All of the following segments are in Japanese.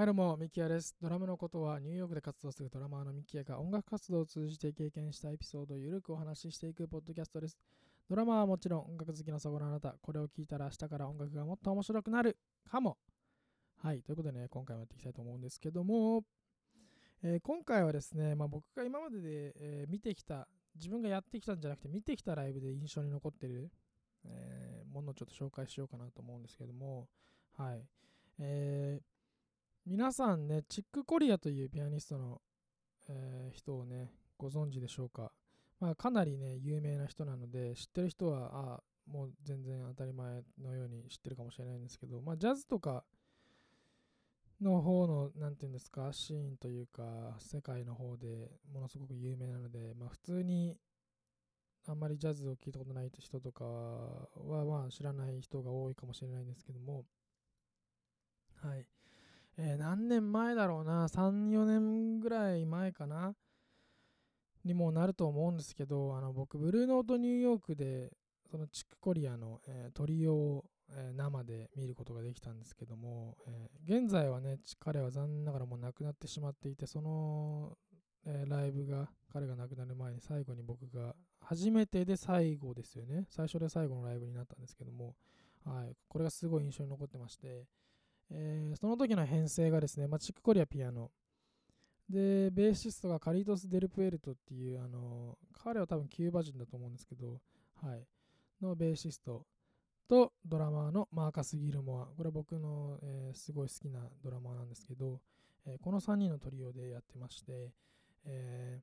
はいどうも、ミキヤです。ドラムのことはニューヨークで活動するドラマーのミキヤが音楽活動を通じて経験したエピソードをゆるくお話ししていくポッドキャストです。ドラマーはもちろん音楽好きのそこのあなた、これを聞いたら明日から音楽がもっと面白くなるかも。はい、ということでね、今回もやっていきたいと思うんですけども、えー今回はですね、まあ、僕が今までで、えー見てきた、自分がやってきたんじゃなくて見てきたライブで印象に残ってる、えーものをちょっと紹介しようかなと思うんですけども、はい。えー皆さんね、チック・コリアというピアニストの、えー人をね、ご存知でしょうか？まあ、かなりね、有名な人なので、知ってる人は、あもう全然当たり前のように知ってるかもしれないんですけど、まあ、ジャズとかの方の、なんていうんですか、シーンというか、世界の方でものすごく有名なので、まあ、普通にあんまりジャズを聴いたことない人とかは、まあ、知らない人が多いかもしれないんですけども、はい。えー何年前だろうな、3、4年ぐらい前かな、にもなると思うんですけど、あの僕、ブルーノートニューヨークで、そのチックコリアの、えートリオを、えー生で見ることができたんですけども、えー現在はね、彼は残念ながらもう亡くなってしまっていて、その、えライブが、彼が亡くなる前に最後に僕が、初めてで最後ですよね、最初で最後のライブになったんですけども、はい、これがすごい印象に残ってまして、えーその時の編成がですね、ま、チックコリアピアノ。で、ベーシストがカリートス・デルプエルトっていう、あの彼は多分キューバ人だと思うんですけど、はい、のベーシストとドラマーのマーカス・ギルモア。これは僕の、えーすごい好きなドラマーなんですけど、えーこの3人のトリオでやってまして、え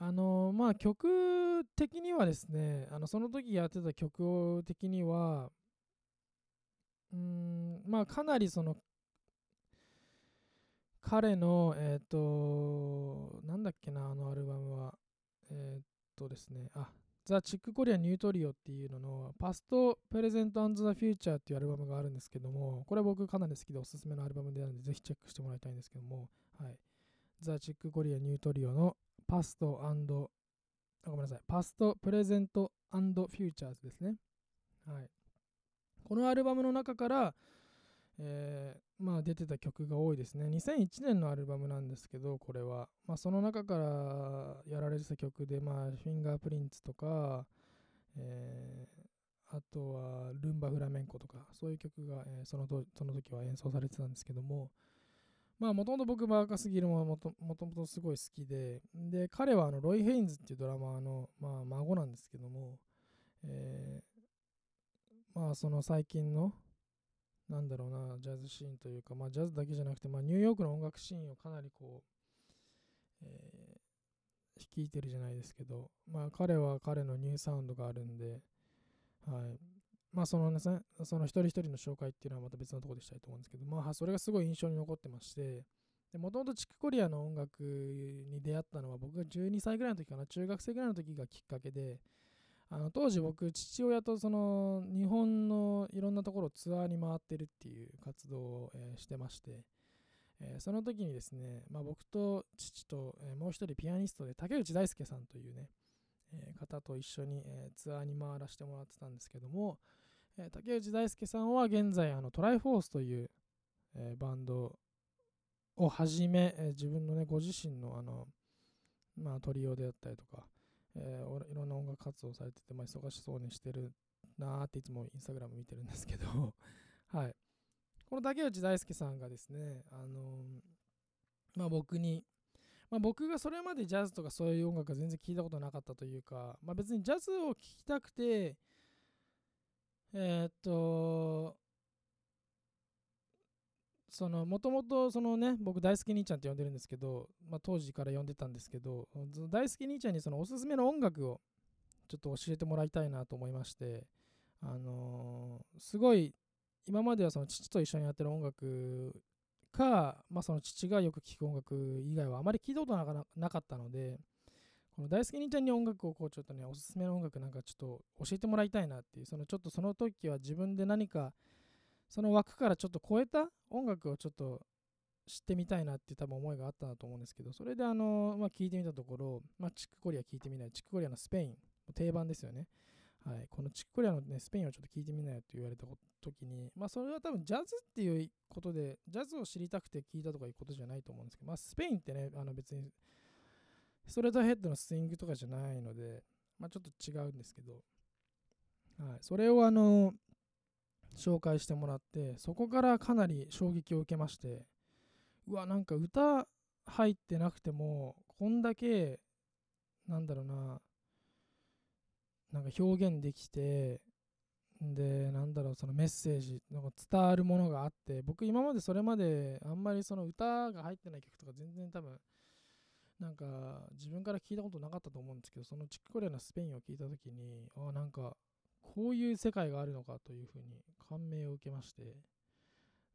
あのまあ曲的にはですね、あのその時やってた曲的には、うんまあかなりその彼のえっ、となんだっけなあのアルバムは。えっ、とですね。あザ・チック・コリア・ニュートリオっていうののパスト・プレゼント・アンド・ザ・フューチャーっていうアルバムがあるんですけどもこれは僕かなり好きでおすすめのアルバムであるのでぜひチェックしてもらいたいんですけども。はい。ザ・チック・コリア・ニュートリオのパストあごめんなさい。パスト・プレゼント・アンド・フューチャーズですね。はい。このアルバムの中から、えーまあ、出てた曲が多いですね。2001年のアルバムなんですけど、これは。まあ、その中からやられてた曲で、まあ、フィンガープリンツとか、えーあとはルンバフラメンコとか、そういう曲が、えーそのとその時は演奏されてたんですけども、まあ、もともと僕、バーカスギルももともともとすごい好きで、で、彼はあのロイ・ヘインズっていうドラマーの、まあ、孫なんですけども、えーまあその最近のなんだろうなジャズシーンというかまあジャズだけじゃなくてまあニューヨークの音楽シーンをかなりこう、えー率いてるじゃないですけどまあ彼は彼のニューサウンドがあるんではい。まあそのねその一人一人の紹介っていうのはまた別のところでしたいと思うんですけどまあそれがすごい印象に残ってましてもともとチックコリアの音楽に出会ったのは僕が12歳ぐらいの時かな中学生ぐらいの時がきっかけであの当時僕父親とその日本のいろんなところツアーに回ってるっていう活動を、えしてまして、えーその時にですね、まあ、僕と父と、えもう一人ピアニストで竹内大輔さんというね、えー方と一緒に、えツアーに回らせてもらってたんですけども、え竹内大輔さんは現在あのトライフォースという、えバンドをはじめ、え自分のねご自身のあの、まあ、トリオであったりとか、えーいろんな音楽活動されてて、まあ、忙しそうにしてるなーっていつもインスタグラム見てるんですけど、はい。この竹内大輔さんがですね、あのーまあ僕に、まあ僕がそれまでジャズとかそういう音楽が全然聞いたことなかったというか、まあ別にジャズを聴きたくて、えーっと、そのもともとそのね僕大好き兄ちゃんって呼んでるんですけど、まあ、当時から呼んでたんですけど大好き兄ちゃんにそのおすすめの音楽をちょっと教えてもらいたいなと思いましてあのーすごい今まではその父と一緒にやってる音楽か、まあ、その父がよく聴く音楽以外はあまり聞いたことなかなかったのでこの大好き兄ちゃんに音楽をこうちょっとねおすすめの音楽なんかちょっと教えてもらいたいなっていうそのちょっとその時は自分で何かその枠からちょっと超えた音楽をちょっと知ってみたいなって多分思いがあったなと思うんですけど、それであの、まあ、聞いてみたところ、まあ、チックコリア聞いてみない、チックコリアのスペイン、定番ですよね。はい、このチックコリアの、ね、スペインをちょっと聞いてみなよって言われた時に、まあ、それは多分ジャズっていうことで、ジャズを知りたくて聞いたとかいうことじゃないと思うんですけど、まあ、スペインってね、あの別にストレートヘッドのスイングとかじゃないので、まあ、ちょっと違うんですけど、はい、それをあの紹介してもらって、そこからかなり衝撃を受けまして、うわ、なんか歌入ってなくても、こんだけ、なんだろうな、なんか表現できて、で、なんだろう、そのメッセージ、なんか伝わるものがあって、僕今までそれまであんまりその歌が入ってない曲とか全然多分、なんか自分から聞いたことなかったと思うんですけど、そのチックコリアのスペインを聞いたときに、あなんかこういう世界があるのかというふうに感銘を受けまして、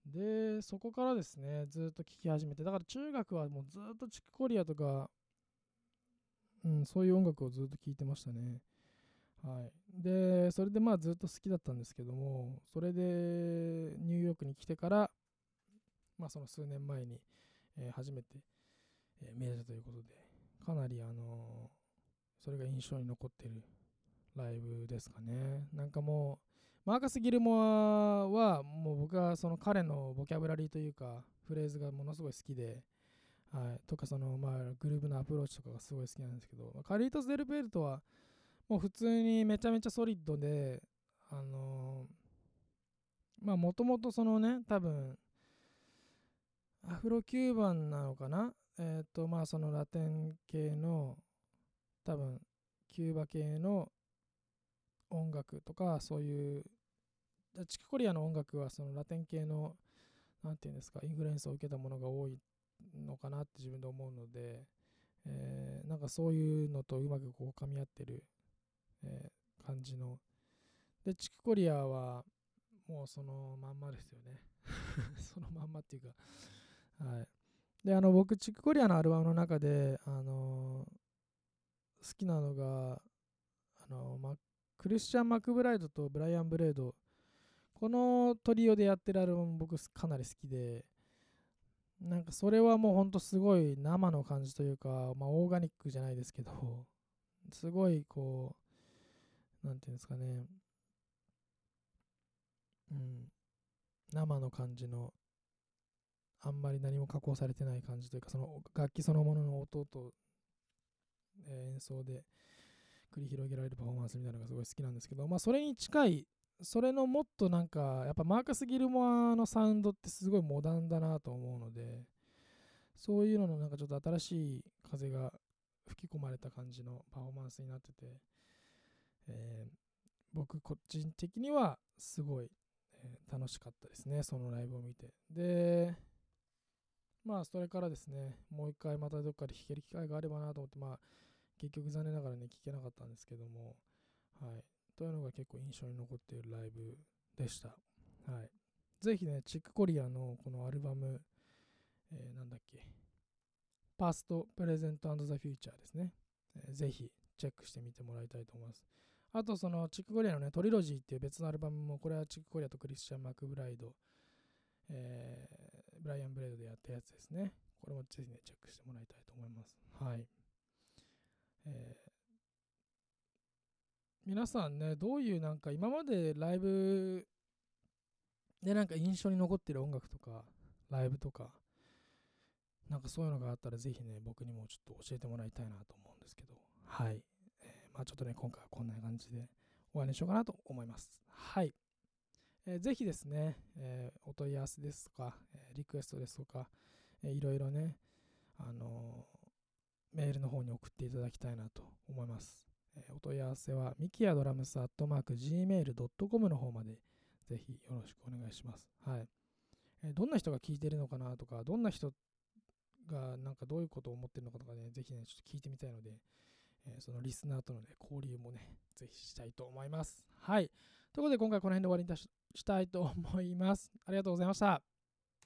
で、そこからですね、ずっと聴き始めて、だから中学はもうずっとチックコリアとか、うん、そういう音楽をずっと聴いてましたね。はい。で、それでまあずっと好きだったんですけども、それでニューヨークに来てから、まあその数年前に、えー、初めて、えー、見れたということで、かなりあのー、それが印象に残ってるライブですかね。なんかもう、マーカス・ギルモアはもう僕はその彼のボキャブラリーというかフレーズがものすごい好きで、はい、とかそのまあグルーブのアプローチとかがすごい好きなんですけど、カリートス・デルペルトはもう普通にめちゃめちゃソリッドで、あのー、まあもともとそのね、多分アフロキューバンなのかな？えっ、ー、とまあそのラテン系の多分キューバ系の音楽とかそういうチキコリアの音楽はそのラテン系の何て言うんですかインフルエンスを受けたものが多いのかなって自分で思うので、え、なんかそういうのとうまくこう噛み合ってる、え、感じの。でチキコリアはもうそのまんまですよね。そのまんまっていうかはい。であの僕チックコリアのアルバムの中であの、好きなのがクリスチャン・マクブライドとブライアン・ブレード、このトリオでやってるアルバム僕かなり好きで、なんかそれはもうほんとすごい生の感じというか、まあオーガニックじゃないですけど、すごいこう、なんていうんですかね、うん、生の感じの、あんまり何も加工されてない感じというか、その楽器そのものの音と、え、演奏で、繰り広げられるパフォーマンスみたいなのがすごい好きなんですけど、まあ、それに近い、それのもっとなんか、やっぱマーカス・ギルモアのサウンドってすごいモダンだなと思うので、そういうののなんかちょっと新しい風が吹き込まれた感じのパフォーマンスになってて、えー、僕個人的にはすごい、え、楽しかったですね、そのライブを見て。で、まあそれからですね、もう一回またどっかで弾ける機会があればなと思って、まあ結局残念ながらね、聞けなかったんですけども、はい。というのが結構印象に残っているライブでした。はい。ぜひね、チックコリアのこのアルバム、えー、なんだっけ、パスト、プレゼントザ・フューチャーですね。えー、ぜひチェックしてみてもらいたいと思います。あと、そのチックコリアのね、トリロジーっていう別のアルバムも、これはチックコリアとクリスチャン・マクブライド、えー、ブライアン・ブレードでやったやつですね。これもぜひね、チェックしてもらいたいと思います。はい。えー、皆さんね、どういうなんか今までライブでなんか印象に残ってる音楽とか、ライブとか、なんかそういうのがあったらぜひね、僕にもちょっと教えてもらいたいなと思うんですけど、はい。えー、まあちょっとね、今回はこんな感じで終わりにしようかなと思います。はい。えー、ぜひですね、えー、お問い合わせですとか、えー、リクエストですとか、えー、いろいろね、あのメールの方に送っていただきたいなと思います。えー、お問い合わせは、ミキアドラムスアットマーク Gmail.com の方までぜひよろしくお願いします。はい。えー、どんな人が聞いてるのかなとか、どんな人がなんかどういうことを思ってるのかとかね、ぜひね、ちょっと聞いてみたいので、えー、そのリスナーとのね、交流もね、ぜひしたいと思います。はい。ということで、今回この辺で終わりにしたいと思います。ありがとうございました。